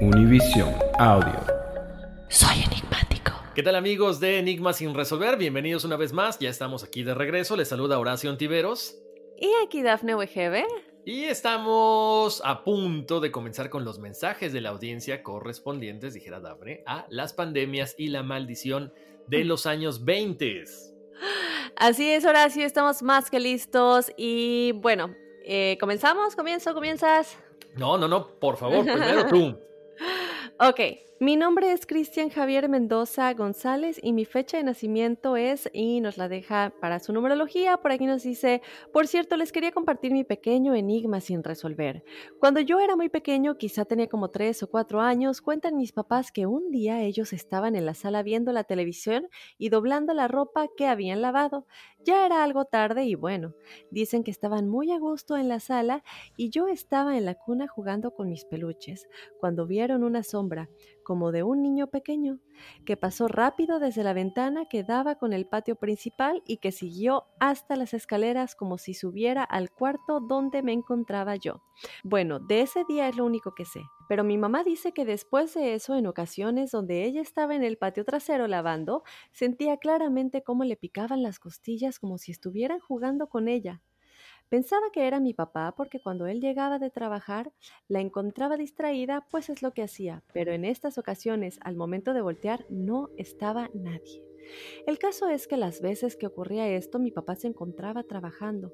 Univision Audio. Soy enigmático. ¿Qué tal amigos de Enigma sin resolver? Bienvenidos una vez más, ya estamos aquí de regreso, les saluda Horacio Antiveros. Y aquí Dafne Wegebe. Y estamos a punto de comenzar con los mensajes de la audiencia correspondientes, dijera Dafne, a las pandemias y la maldición de los años 20. Así es, Horacio, estamos más que listos. Y bueno, eh, ¿comenzamos? ¿Comienzo? ¿Comienzas? No, no, no, por favor, primero tú. Ok, mi nombre es Cristian Javier Mendoza González y mi fecha de nacimiento es, y nos la deja para su numerología, por aquí nos dice, por cierto, les quería compartir mi pequeño enigma sin resolver. Cuando yo era muy pequeño, quizá tenía como tres o cuatro años, cuentan mis papás que un día ellos estaban en la sala viendo la televisión y doblando la ropa que habían lavado. Ya era algo tarde y bueno, dicen que estaban muy a gusto en la sala y yo estaba en la cuna jugando con mis peluches, cuando vieron una sombra, como de un niño pequeño, que pasó rápido desde la ventana que daba con el patio principal y que siguió hasta las escaleras como si subiera al cuarto donde me encontraba yo. Bueno, de ese día es lo único que sé, pero mi mamá dice que después de eso, en ocasiones donde ella estaba en el patio trasero lavando, sentía claramente cómo le picaban las costillas como si estuvieran jugando con ella. Pensaba que era mi papá porque cuando él llegaba de trabajar la encontraba distraída, pues es lo que hacía, pero en estas ocasiones, al momento de voltear, no estaba nadie. El caso es que las veces que ocurría esto, mi papá se encontraba trabajando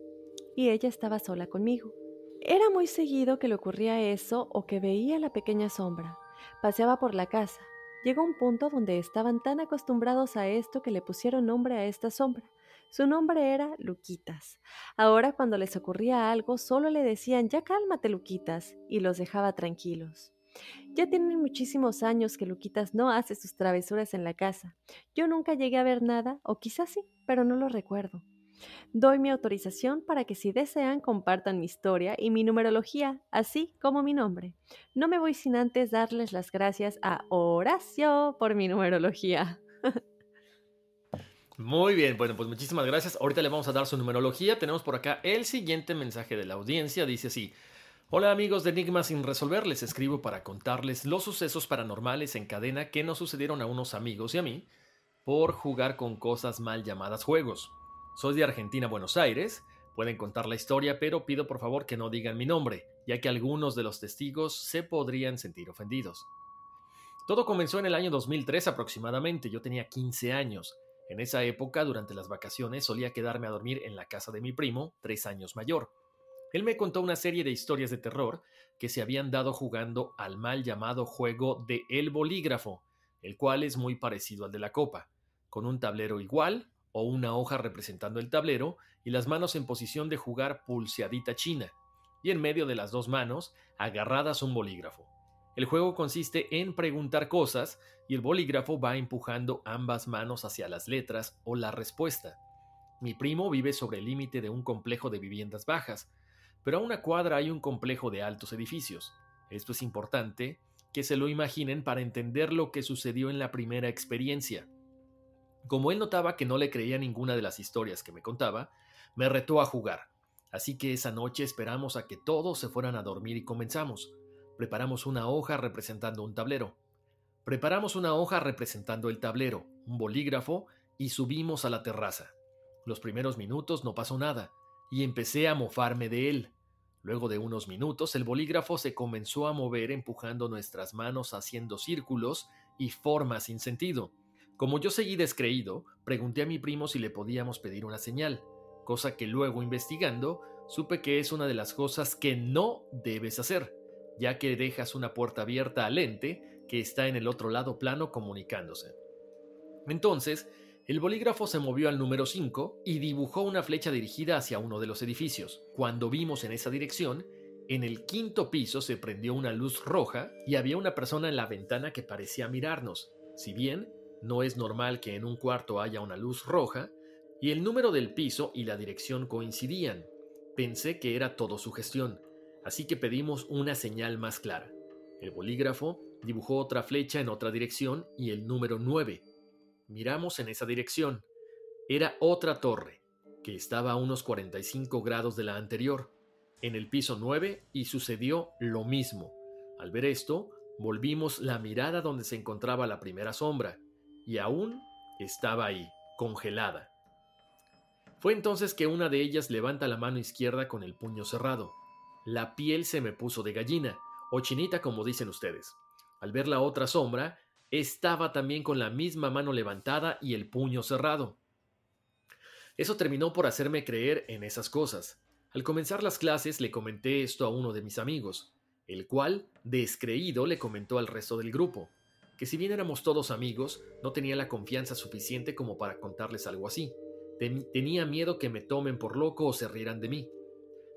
y ella estaba sola conmigo. Era muy seguido que le ocurría eso o que veía la pequeña sombra. Paseaba por la casa. Llegó un punto donde estaban tan acostumbrados a esto que le pusieron nombre a esta sombra. Su nombre era Luquitas. Ahora cuando les ocurría algo, solo le decían, ya cálmate, Luquitas, y los dejaba tranquilos. Ya tienen muchísimos años que Luquitas no hace sus travesuras en la casa. Yo nunca llegué a ver nada, o quizás sí, pero no lo recuerdo. Doy mi autorización para que si desean compartan mi historia y mi numerología, así como mi nombre. No me voy sin antes darles las gracias a Horacio por mi numerología. Muy bien, bueno, pues muchísimas gracias. Ahorita le vamos a dar su numerología. Tenemos por acá el siguiente mensaje de la audiencia. Dice así. Hola amigos de Enigma sin resolver, les escribo para contarles los sucesos paranormales en cadena que nos sucedieron a unos amigos y a mí por jugar con cosas mal llamadas juegos. Soy de Argentina, Buenos Aires. Pueden contar la historia, pero pido por favor que no digan mi nombre, ya que algunos de los testigos se podrían sentir ofendidos. Todo comenzó en el año 2003 aproximadamente, yo tenía 15 años. En esa época, durante las vacaciones, solía quedarme a dormir en la casa de mi primo, tres años mayor. Él me contó una serie de historias de terror que se habían dado jugando al mal llamado juego de El Bolígrafo, el cual es muy parecido al de la copa, con un tablero igual o una hoja representando el tablero y las manos en posición de jugar pulseadita china, y en medio de las dos manos agarradas un bolígrafo. El juego consiste en preguntar cosas y el bolígrafo va empujando ambas manos hacia las letras o la respuesta. Mi primo vive sobre el límite de un complejo de viviendas bajas, pero a una cuadra hay un complejo de altos edificios. Esto es importante que se lo imaginen para entender lo que sucedió en la primera experiencia. Como él notaba que no le creía ninguna de las historias que me contaba, me retó a jugar. Así que esa noche esperamos a que todos se fueran a dormir y comenzamos. Preparamos una hoja representando un tablero. Preparamos una hoja representando el tablero, un bolígrafo y subimos a la terraza. Los primeros minutos no pasó nada y empecé a mofarme de él. Luego de unos minutos el bolígrafo se comenzó a mover empujando nuestras manos haciendo círculos y formas sin sentido. Como yo seguí descreído, pregunté a mi primo si le podíamos pedir una señal, cosa que luego investigando supe que es una de las cosas que no debes hacer ya que dejas una puerta abierta al ente que está en el otro lado plano comunicándose. Entonces, el bolígrafo se movió al número 5 y dibujó una flecha dirigida hacia uno de los edificios. Cuando vimos en esa dirección, en el quinto piso se prendió una luz roja y había una persona en la ventana que parecía mirarnos. Si bien no es normal que en un cuarto haya una luz roja, y el número del piso y la dirección coincidían. Pensé que era todo su gestión, así que pedimos una señal más clara. El bolígrafo dibujó otra flecha en otra dirección y el número 9. Miramos en esa dirección. Era otra torre, que estaba a unos 45 grados de la anterior, en el piso 9 y sucedió lo mismo. Al ver esto, volvimos la mirada donde se encontraba la primera sombra, y aún estaba ahí, congelada. Fue entonces que una de ellas levanta la mano izquierda con el puño cerrado. La piel se me puso de gallina, o chinita como dicen ustedes. Al ver la otra sombra, estaba también con la misma mano levantada y el puño cerrado. Eso terminó por hacerme creer en esas cosas. Al comenzar las clases le comenté esto a uno de mis amigos, el cual, descreído, le comentó al resto del grupo, que si bien éramos todos amigos, no tenía la confianza suficiente como para contarles algo así. tenía miedo que me tomen por loco o se rieran de mí.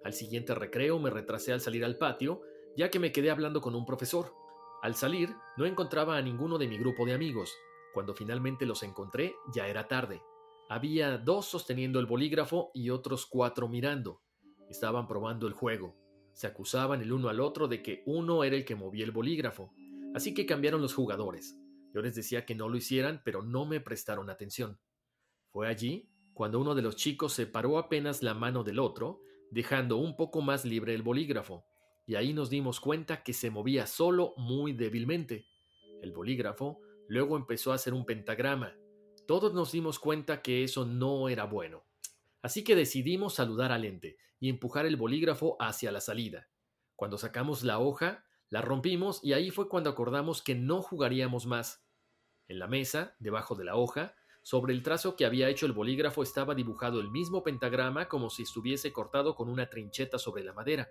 Al siguiente recreo me retrasé al salir al patio, ya que me quedé hablando con un profesor. Al salir, no encontraba a ninguno de mi grupo de amigos. Cuando finalmente los encontré, ya era tarde. Había dos sosteniendo el bolígrafo y otros cuatro mirando. Estaban probando el juego. Se acusaban el uno al otro de que uno era el que movía el bolígrafo. Así que cambiaron los jugadores. Yo les decía que no lo hicieran, pero no me prestaron atención. Fue allí cuando uno de los chicos separó apenas la mano del otro, dejando un poco más libre el bolígrafo, y ahí nos dimos cuenta que se movía solo muy débilmente. El bolígrafo luego empezó a hacer un pentagrama, todos nos dimos cuenta que eso no era bueno. Así que decidimos saludar al ente y empujar el bolígrafo hacia la salida. Cuando sacamos la hoja, la rompimos y ahí fue cuando acordamos que no jugaríamos más. En la mesa, debajo de la hoja, sobre el trazo que había hecho el bolígrafo estaba dibujado el mismo pentagrama como si estuviese cortado con una trincheta sobre la madera.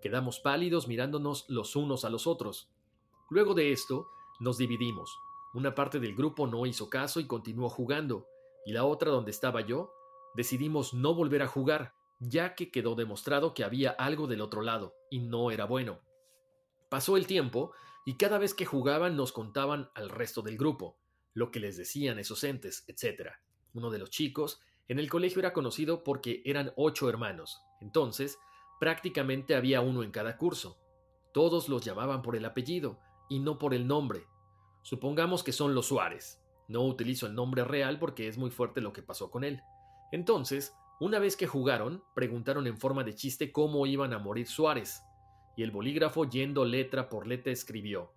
Quedamos pálidos mirándonos los unos a los otros. Luego de esto, nos dividimos. Una parte del grupo no hizo caso y continuó jugando, y la otra donde estaba yo, decidimos no volver a jugar, ya que quedó demostrado que había algo del otro lado, y no era bueno. Pasó el tiempo, y cada vez que jugaban nos contaban al resto del grupo, lo que les decían esos entes, etc. Uno de los chicos en el colegio era conocido porque eran ocho hermanos, entonces prácticamente había uno en cada curso. Todos los llamaban por el apellido y no por el nombre, Supongamos que son los Suárez. No utilizo el nombre real porque es muy fuerte lo que pasó con él. Entonces, una vez que jugaron, preguntaron en forma de chiste cómo iban a morir Suárez, y el bolígrafo yendo letra por letra escribió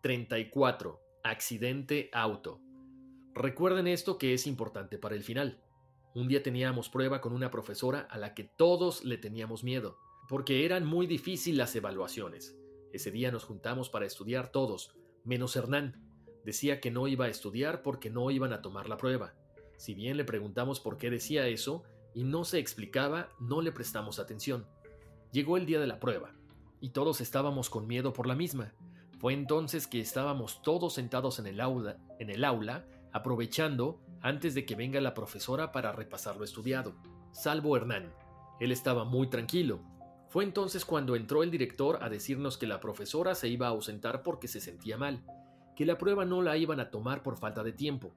34. Accidente auto. Recuerden esto que es importante para el final. Un día teníamos prueba con una profesora a la que todos le teníamos miedo, porque eran muy difíciles las evaluaciones. Ese día nos juntamos para estudiar todos, menos Hernán. Decía que no iba a estudiar porque no iban a tomar la prueba. Si bien le preguntamos por qué decía eso y no se explicaba, no le prestamos atención. Llegó el día de la prueba, y todos estábamos con miedo por la misma. Fue entonces que estábamos todos sentados en el aula, aprovechando antes de que venga la profesora para repasar lo estudiado, salvo Hernán. Él estaba muy tranquilo, fue entonces cuando entró el director a decirnos que la profesora se iba a ausentar porque se sentía mal, que la prueba no la iban a tomar por falta de tiempo.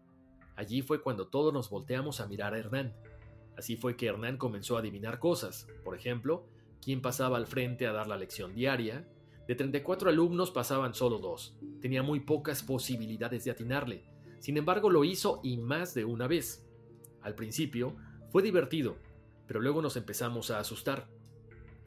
Allí fue cuando todos nos volteamos a mirar a Hernán. Así fue que Hernán comenzó a adivinar cosas, por ejemplo, quién pasaba al frente a dar la lección diaria. De 34 alumnos pasaban solo dos. Tenía muy pocas posibilidades de atinarle. Sin embargo, lo hizo y más de una vez. Al principio fue divertido, pero luego nos empezamos a asustar.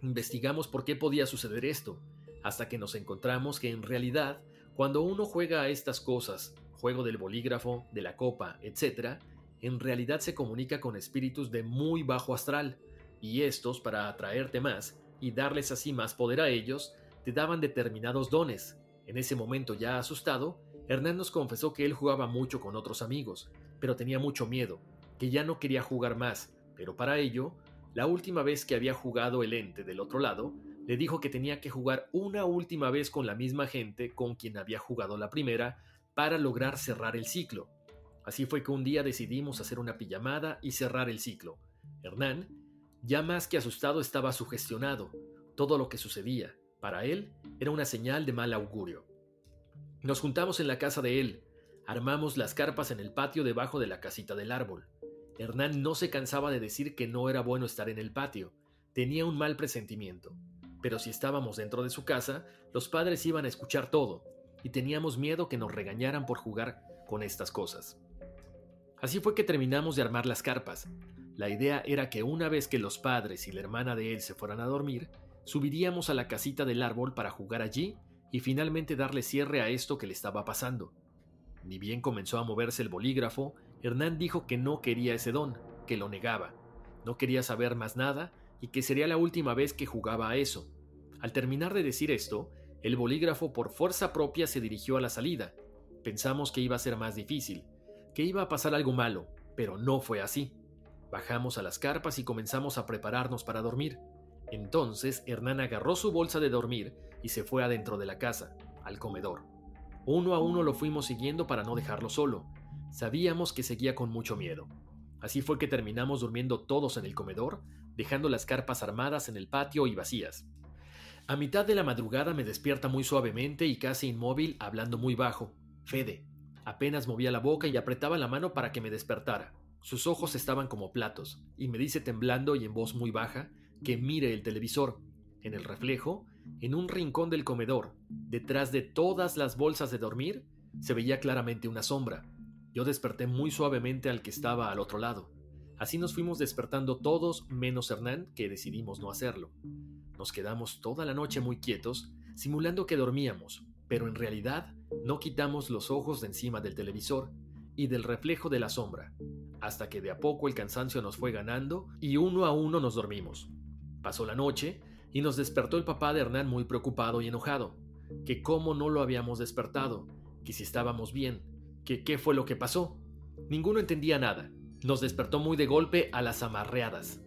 Investigamos por qué podía suceder esto, hasta que nos encontramos que en realidad, cuando uno juega a estas cosas, juego del bolígrafo, de la copa, etc., en realidad se comunica con espíritus de muy bajo astral, y estos, para atraerte más y darles así más poder a ellos, te daban determinados dones. En ese momento ya asustado, Hernán nos confesó que él jugaba mucho con otros amigos, pero tenía mucho miedo, que ya no quería jugar más, pero para ello la última vez que había jugado el ente del otro lado, le dijo que tenía que jugar una última vez con la misma gente con quien había jugado la primera para lograr cerrar el ciclo. Así fue que un día decidimos hacer una pijamada y cerrar el ciclo. Hernán, ya más que asustado, estaba sugestionado. Todo lo que sucedía, para él, era una señal de mal augurio. Nos juntamos en la casa de él, armamos las carpas en el patio debajo de la casita del árbol. Hernán no se cansaba de decir que no era bueno estar en el patio, tenía un mal presentimiento. Pero si estábamos dentro de su casa, los padres iban a escuchar todo, y teníamos miedo que nos regañaran por jugar con estas cosas. Así fue que terminamos de armar las carpas. La idea era que una vez que los padres y la hermana de él se fueran a dormir, subiríamos a la casita del árbol para jugar allí y finalmente darle cierre a esto que le estaba pasando. Ni bien comenzó a moverse el bolígrafo, Hernán dijo que no quería ese don, que lo negaba, no quería saber más nada y que sería la última vez que jugaba a eso. Al terminar de decir esto, el bolígrafo por fuerza propia se dirigió a la salida. Pensamos que iba a ser más difícil, que iba a pasar algo malo, pero no fue así. Bajamos a las carpas y comenzamos a prepararnos para dormir. Entonces Hernán agarró su bolsa de dormir y se fue adentro de la casa, al comedor. Uno a uno lo fuimos siguiendo para no dejarlo solo. Sabíamos que seguía con mucho miedo. Así fue que terminamos durmiendo todos en el comedor, dejando las carpas armadas en el patio y vacías. A mitad de la madrugada me despierta muy suavemente y casi inmóvil, hablando muy bajo. Fede. Apenas movía la boca y apretaba la mano para que me despertara. Sus ojos estaban como platos, y me dice temblando y en voz muy baja que mire el televisor. En el reflejo, en un rincón del comedor, detrás de todas las bolsas de dormir, se veía claramente una sombra. Yo desperté muy suavemente al que estaba al otro lado. Así nos fuimos despertando todos menos Hernán, que decidimos no hacerlo. Nos quedamos toda la noche muy quietos, simulando que dormíamos, pero en realidad no quitamos los ojos de encima del televisor y del reflejo de la sombra, hasta que de a poco el cansancio nos fue ganando y uno a uno nos dormimos. Pasó la noche y nos despertó el papá de Hernán muy preocupado y enojado, que cómo no lo habíamos despertado, que si estábamos bien, que qué fue lo que pasó. Ninguno entendía nada. Nos despertó muy de golpe a las amarreadas.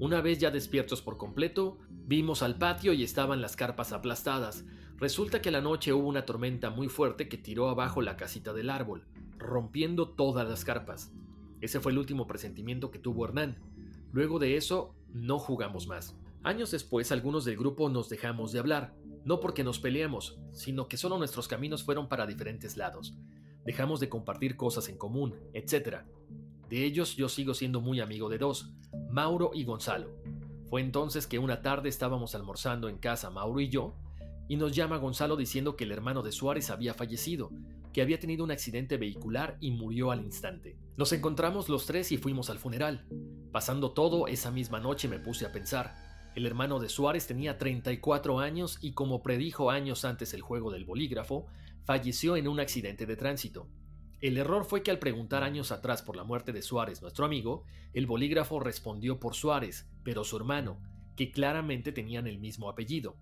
Una vez ya despiertos por completo, vimos al patio y estaban las carpas aplastadas. Resulta que la noche hubo una tormenta muy fuerte que tiró abajo la casita del árbol, rompiendo todas las carpas. Ese fue el último presentimiento que tuvo Hernán. Luego de eso, no jugamos más. Años después, algunos del grupo nos dejamos de hablar, no porque nos peleamos, sino que solo nuestros caminos fueron para diferentes lados. Dejamos de compartir cosas en común, etc. De ellos yo sigo siendo muy amigo de dos, Mauro y Gonzalo. Fue entonces que una tarde estábamos almorzando en casa Mauro y yo, y nos llama Gonzalo diciendo que el hermano de Suárez había fallecido, que había tenido un accidente vehicular y murió al instante. Nos encontramos los tres y fuimos al funeral. Pasando todo, esa misma noche me puse a pensar. El hermano de Suárez tenía 34 años y como predijo años antes el juego del bolígrafo, falleció en un accidente de tránsito. El error fue que al preguntar años atrás por la muerte de Suárez, nuestro amigo, el bolígrafo respondió por Suárez, pero su hermano, que claramente tenían el mismo apellido.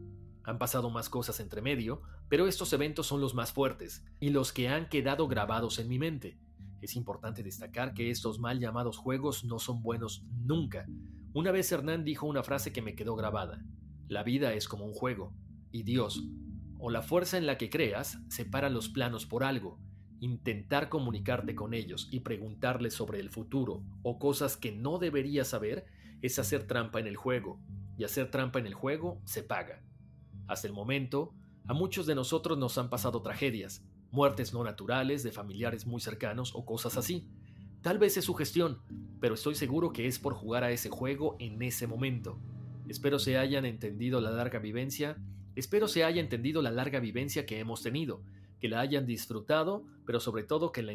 Han pasado más cosas entre medio, pero estos eventos son los más fuertes y los que han quedado grabados en mi mente. Es importante destacar que estos mal llamados juegos no son buenos nunca. Una vez Hernán dijo una frase que me quedó grabada. La vida es como un juego, y Dios, o la fuerza en la que creas, separa los planos por algo, intentar comunicarte con ellos y preguntarles sobre el futuro o cosas que no deberías saber es hacer trampa en el juego, y hacer trampa en el juego se paga. Hasta el momento, a muchos de nosotros nos han pasado tragedias, muertes no naturales de familiares muy cercanos o cosas así. Tal vez es su gestión, pero estoy seguro que es por jugar a ese juego en ese momento. Espero se hayan entendido la larga vivencia, espero se haya entendido la larga vivencia que hemos tenido, que la hayan disfrutado, pero sobre todo que la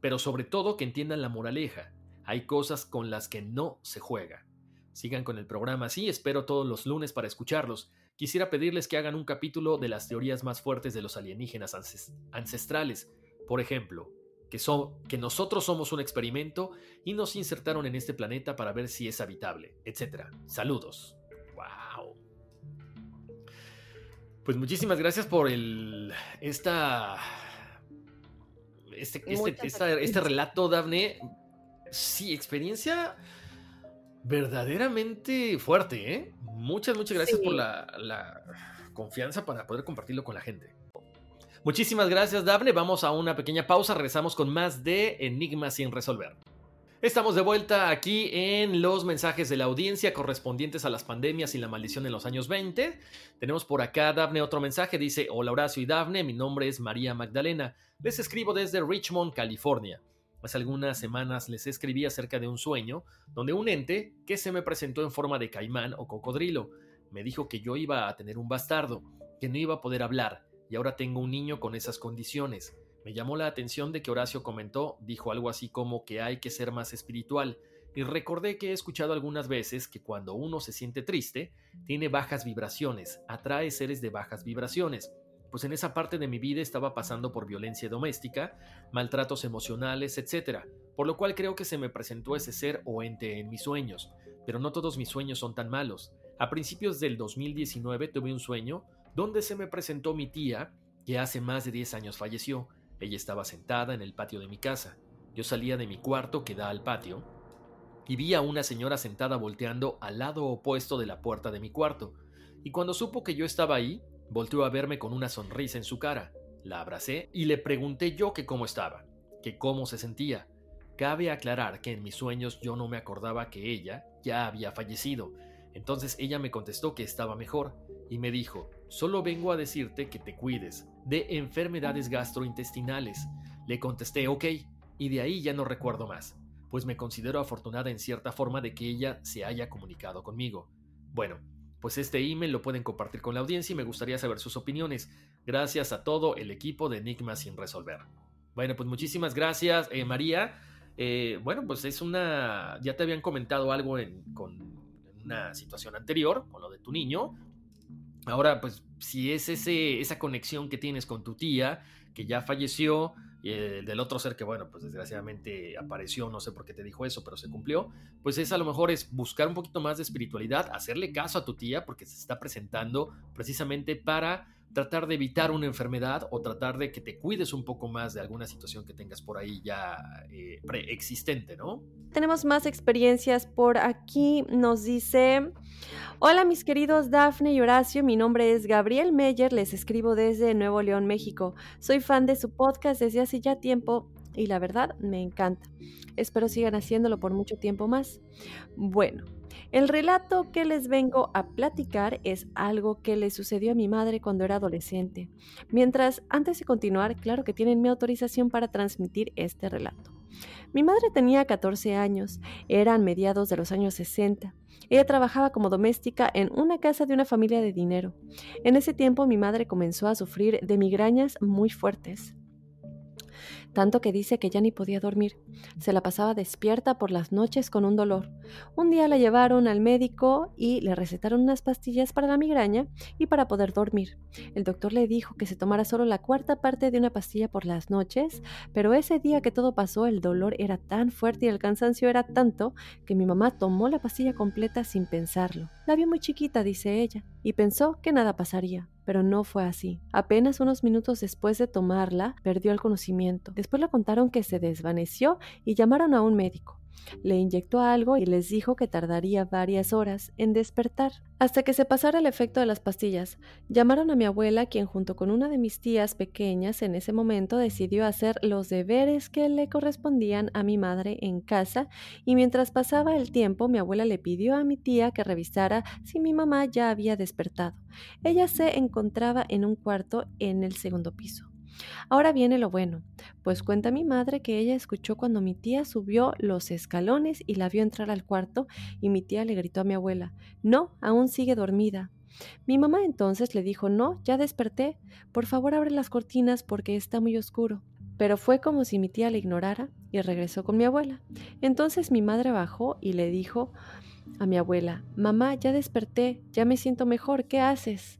pero sobre todo que entiendan la moraleja. Hay cosas con las que no se juega. Sigan con el programa así, espero todos los lunes para escucharlos. Quisiera pedirles que hagan un capítulo de las teorías más fuertes de los alienígenas ancestrales. Por ejemplo, que, que nosotros somos un experimento y nos insertaron en este planeta para ver si es habitable, etc. Saludos. ¡Wow! Pues muchísimas gracias por el. Esta. Este, este, este, relato, Dafne. Sí, experiencia verdaderamente fuerte, ¿eh? Muchas, muchas gracias por la, la, confianza para poder compartirlo con la gente. Muchísimas gracias, Dafne. Vamos a una pequeña pausa. Regresamos con más de Enigmas sin resolver. Estamos de vuelta aquí en los mensajes de la audiencia correspondientes a las pandemias y la maldición en los años 20. Tenemos por acá Dafne otro mensaje, dice, hola Horacio y Dafne, mi nombre es María Magdalena, les escribo desde Richmond, California. Hace algunas semanas les escribí acerca de un sueño donde un ente que se me presentó en forma de caimán o cocodrilo me dijo que yo iba a tener un bastardo, que no iba a poder hablar, y ahora tengo un niño con esas condiciones. Me llamó la atención de que Horacio comentó, dijo algo así como que hay que ser más espiritual, y recordé que he escuchado algunas veces que cuando uno se siente triste, tiene bajas vibraciones, atrae seres de bajas vibraciones. Pues en esa parte de mi vida estaba pasando por violencia doméstica, maltratos emocionales, etc. Por lo cual creo que se me presentó ese ser o ente en mis sueños, pero no todos mis sueños son tan malos. A principios del 2019 tuve un sueño donde se me presentó mi tía, que hace más de 10 años falleció. Ella estaba sentada en el patio de mi casa. Yo salía de mi cuarto que da al patio y vi a una señora sentada volteando al lado opuesto de la puerta de mi cuarto. Y cuando supo que yo estaba ahí, volteó a verme con una sonrisa en su cara. La abracé y le pregunté yo que cómo estaba, que cómo se sentía. Cabe aclarar que en mis sueños yo no me acordaba que ella ya había fallecido. Entonces ella me contestó que estaba mejor y me dijo, solo vengo a decirte que te cuides de enfermedades gastrointestinales. Le contesté ok y de ahí ya no recuerdo más, pues me considero afortunada en cierta forma de que ella se haya comunicado conmigo. Bueno, pues este email lo pueden compartir con la audiencia y me gustaría saber sus opiniones. Gracias a todo el equipo de Enigma sin resolver. Bueno, pues muchísimas gracias, eh, María. Eh, bueno, pues es una. Ya te habían comentado algo en, con una situación anterior, con lo de tu niño. Ahora, pues, si es ese, esa conexión que tienes con tu tía, que ya falleció, y el del otro ser que, bueno, pues desgraciadamente apareció, no sé por qué te dijo eso, pero se cumplió, pues es a lo mejor es buscar un poquito más de espiritualidad, hacerle caso a tu tía, porque se está presentando precisamente para tratar de evitar una enfermedad o tratar de que te cuides un poco más de alguna situación que tengas por ahí ya eh, preexistente, ¿no? Tenemos más experiencias por aquí. Nos dice, hola mis queridos Dafne y Horacio, mi nombre es Gabriel Meyer, les escribo desde Nuevo León, México. Soy fan de su podcast desde hace ya tiempo y la verdad me encanta. Espero sigan haciéndolo por mucho tiempo más. Bueno, el relato que les vengo a platicar es algo que le sucedió a mi madre cuando era adolescente. Mientras, antes de continuar, claro que tienen mi autorización para transmitir este relato. Mi madre tenía 14 años, eran mediados de los años 60. Ella trabajaba como doméstica en una casa de una familia de dinero. En ese tiempo mi madre comenzó a sufrir de migrañas muy fuertes tanto que dice que ya ni podía dormir. Se la pasaba despierta por las noches con un dolor. Un día la llevaron al médico y le recetaron unas pastillas para la migraña y para poder dormir. El doctor le dijo que se tomara solo la cuarta parte de una pastilla por las noches, pero ese día que todo pasó el dolor era tan fuerte y el cansancio era tanto que mi mamá tomó la pastilla completa sin pensarlo. La vio muy chiquita, dice ella, y pensó que nada pasaría pero no fue así. Apenas unos minutos después de tomarla, perdió el conocimiento. Después le contaron que se desvaneció y llamaron a un médico. Le inyectó algo y les dijo que tardaría varias horas en despertar, hasta que se pasara el efecto de las pastillas. Llamaron a mi abuela, quien junto con una de mis tías pequeñas en ese momento decidió hacer los deberes que le correspondían a mi madre en casa, y mientras pasaba el tiempo mi abuela le pidió a mi tía que revisara si mi mamá ya había despertado. Ella se encontraba en un cuarto en el segundo piso. Ahora viene lo bueno, pues cuenta mi madre que ella escuchó cuando mi tía subió los escalones y la vio entrar al cuarto y mi tía le gritó a mi abuela, no, aún sigue dormida. Mi mamá entonces le dijo, no, ya desperté, por favor abre las cortinas porque está muy oscuro. Pero fue como si mi tía le ignorara y regresó con mi abuela. Entonces mi madre bajó y le dijo a mi abuela, mamá, ya desperté, ya me siento mejor, ¿qué haces?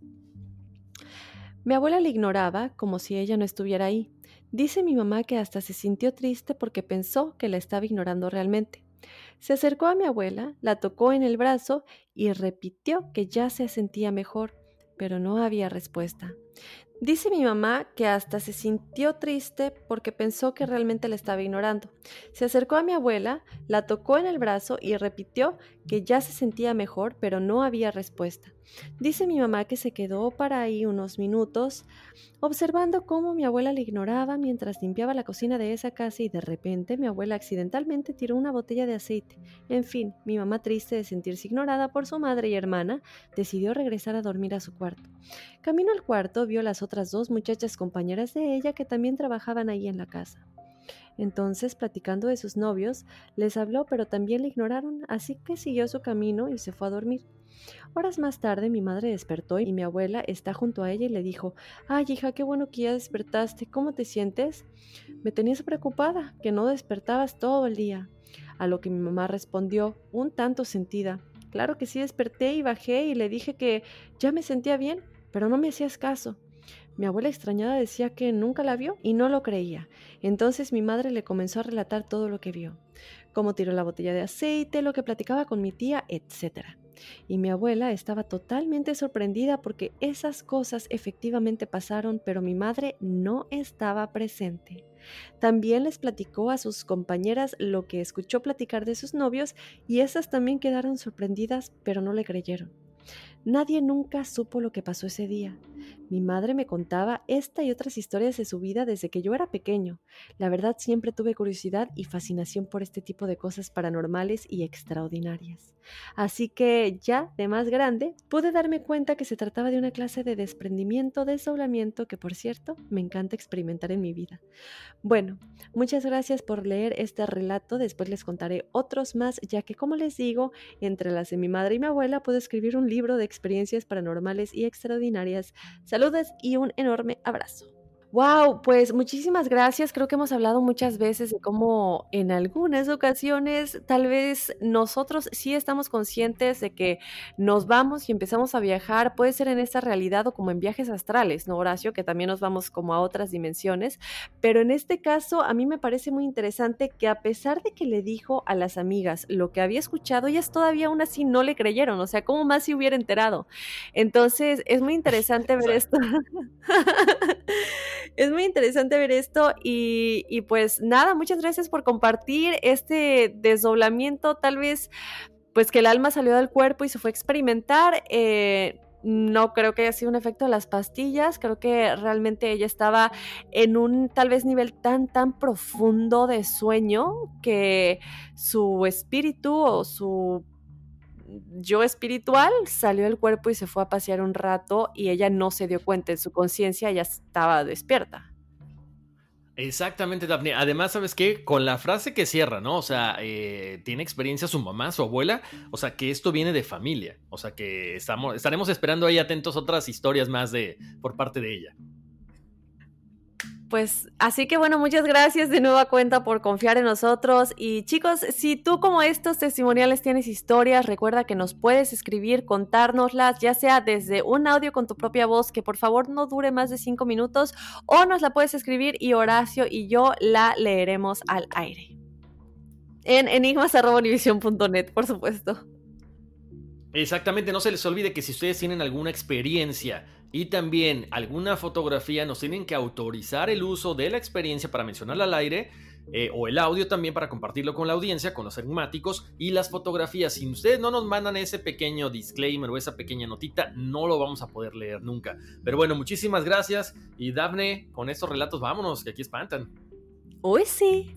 Mi abuela le ignoraba como si ella no estuviera ahí. Dice mi mamá que hasta se sintió triste porque pensó que la estaba ignorando realmente. Se acercó a mi abuela, la tocó en el brazo y repitió que ya se sentía mejor, pero no había respuesta. Dice mi mamá que hasta se sintió triste porque pensó que realmente la estaba ignorando. Se acercó a mi abuela, la tocó en el brazo y repitió que ya se sentía mejor, pero no había respuesta. Dice mi mamá que se quedó para ahí unos minutos observando cómo mi abuela le ignoraba mientras limpiaba la cocina de esa casa y de repente mi abuela accidentalmente tiró una botella de aceite. En fin, mi mamá triste de sentirse ignorada por su madre y hermana, decidió regresar a dormir a su cuarto. Camino al cuarto vio las otras dos muchachas compañeras de ella que también trabajaban ahí en la casa. Entonces, platicando de sus novios, les habló, pero también le ignoraron, así que siguió su camino y se fue a dormir. Horas más tarde mi madre despertó y mi abuela está junto a ella y le dijo, ay hija, qué bueno que ya despertaste, ¿cómo te sientes? Me tenías preocupada, que no despertabas todo el día. A lo que mi mamá respondió, un tanto sentida, claro que sí desperté y bajé y le dije que ya me sentía bien, pero no me hacías caso. Mi abuela extrañada decía que nunca la vio y no lo creía. Entonces mi madre le comenzó a relatar todo lo que vio, cómo tiró la botella de aceite, lo que platicaba con mi tía, etc. Y mi abuela estaba totalmente sorprendida porque esas cosas efectivamente pasaron, pero mi madre no estaba presente. También les platicó a sus compañeras lo que escuchó platicar de sus novios y esas también quedaron sorprendidas, pero no le creyeron. Nadie nunca supo lo que pasó ese día. Mi madre me contaba esta y otras historias de su vida desde que yo era pequeño. La verdad siempre tuve curiosidad y fascinación por este tipo de cosas paranormales y extraordinarias. Así que ya de más grande pude darme cuenta que se trataba de una clase de desprendimiento, desdoblamiento que por cierto me encanta experimentar en mi vida. Bueno, muchas gracias por leer este relato, después les contaré otros más ya que como les digo, entre las de mi madre y mi abuela puedo escribir un libro de experiencias paranormales y extraordinarias. Saludos y un enorme abrazo. Wow, pues muchísimas gracias. Creo que hemos hablado muchas veces de cómo en algunas ocasiones tal vez nosotros sí estamos conscientes de que nos vamos y empezamos a viajar, puede ser en esta realidad o como en viajes astrales, ¿no, Horacio? Que también nos vamos como a otras dimensiones. Pero en este caso a mí me parece muy interesante que a pesar de que le dijo a las amigas lo que había escuchado, ellas todavía aún así no le creyeron. O sea, ¿cómo más se hubiera enterado? Entonces es muy interesante ver esto. es muy interesante ver esto y, pues nada, muchas gracias por compartir este desdoblamiento, tal vez pues que el alma salió del cuerpo y se fue a experimentar. Eh, no creo que haya sido un efecto de las pastillas, creo que realmente ella estaba en un tal vez nivel tan, tan profundo de sueño que su espíritu o su yo espiritual salió del cuerpo y se fue a pasear un rato y ella no se dio cuenta, en su conciencia ya estaba despierta. Exactamente, Daphne. Además, ¿sabes qué? Con la frase que cierra, ¿no? O sea, eh, tiene experiencia su mamá, su abuela. O sea, que esto viene de familia. O sea, que estamos, estaremos esperando ahí atentos otras historias más de, por parte de ella. Pues así que bueno, muchas gracias de nueva cuenta por confiar en nosotros. Y chicos, si tú como estos testimoniales tienes historias, recuerda que nos puedes escribir, contárnoslas, ya sea desde un audio con tu propia voz, que por favor no dure más de cinco minutos, o nos la puedes escribir y Horacio y yo la leeremos al aire. En enigmas.univision.net, por supuesto. Exactamente, no se les olvide que si ustedes tienen alguna experiencia y también alguna fotografía, nos tienen que autorizar el uso de la experiencia para mencionarla al aire. Eh, o el audio también para compartirlo con la audiencia, con los enigmáticos y las fotografías. Si ustedes no nos mandan ese pequeño disclaimer o esa pequeña notita, no lo vamos a poder leer nunca. Pero bueno, muchísimas gracias y Daphne, con estos relatos vámonos, que aquí espantan. Uy, sí.